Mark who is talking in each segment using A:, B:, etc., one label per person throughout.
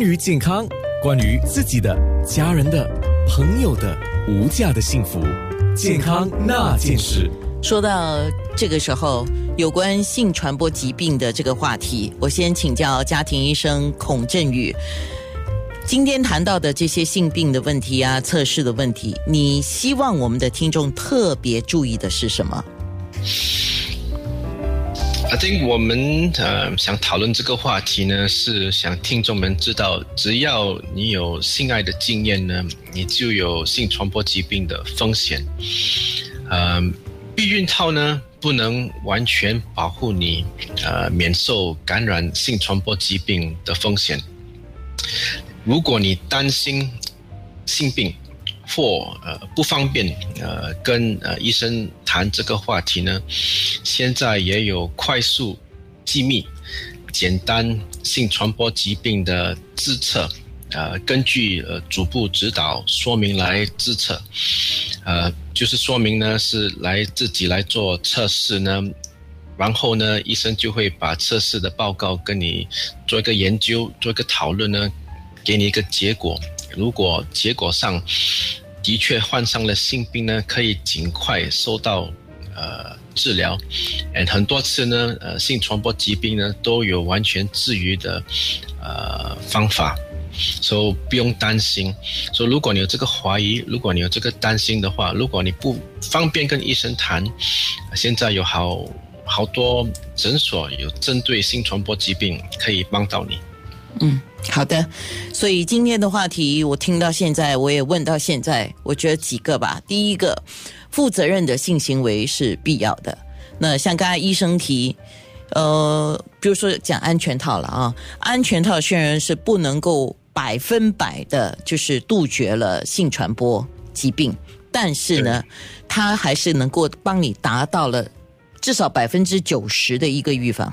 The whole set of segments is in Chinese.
A: 关于健康，关于自己的、家人的、朋友的无价的幸福，健康那件事。
B: 说到这个时候，有关性传播疾病的这个话题，我先请教家庭医生孔振宇。今天谈到的这些性病的问题啊，测试的问题，你希望我们的听众特别注意的是什么
C: ？I think 我们呃想讨论这个话题呢，是想听众们知道，只要你有性爱的经验呢，你就有性传播疾病的风险。呃，避孕套呢不能完全保护你，呃，免受感染性传播疾病的风险。如果你担心性病，或呃不方便呃跟呃医生谈这个话题呢，现在也有快速、机密、简单性传播疾病的自测，呃根据呃主部指导说明来自测，呃就是说明呢是来自己来做测试呢，然后呢医生就会把测试的报告跟你做一个研究，做一个讨论呢，给你一个结果。如果结果上的确患上了性病呢，可以尽快收到呃治疗。嗯，很多次呢，呃，性传播疾病呢都有完全治愈的呃方法，所以不用担心。所以如果你有这个怀疑，如果你有这个担心的话，如果你不方便跟医生谈，现在有好好多诊所有针对性传播疾病可以帮到你。
B: 嗯，好的。所以今天的话题，我听到现在，我也问到现在，我觉得几个吧。第一个，负责任的性行为是必要的。那像刚才医生提，呃，比如说讲安全套了啊，安全套虽然是不能够百分百的，就是杜绝了性传播疾病，但是呢，它还是能够帮你达到了至少百分之九十的一个预防。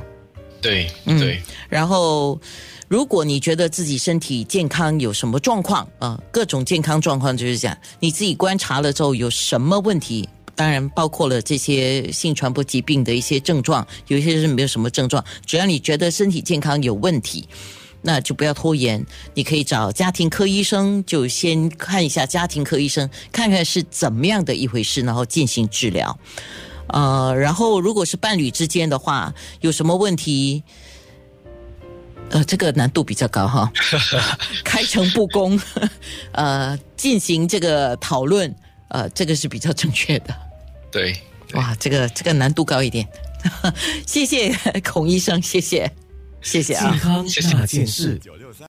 C: 对，对。
B: 然后。如果你觉得自己身体健康有什么状况啊，各种健康状况就是讲你自己观察了之后有什么问题，当然包括了这些性传播疾病的一些症状，有些是没有什么症状，只要你觉得身体健康有问题，那就不要拖延，你可以找家庭科医生，就先看一下家庭科医生，看看是怎么样的一回事，然后进行治疗。呃，然后如果是伴侣之间的话，有什么问题？呃，这个难度比较高哈，开诚布公，呃，进行这个讨论，呃，这个是比较正确的。
C: 对，
B: 哇，这个这个难度高一点。谢谢孔医生，谢谢，谢谢啊，
A: 健康那件事。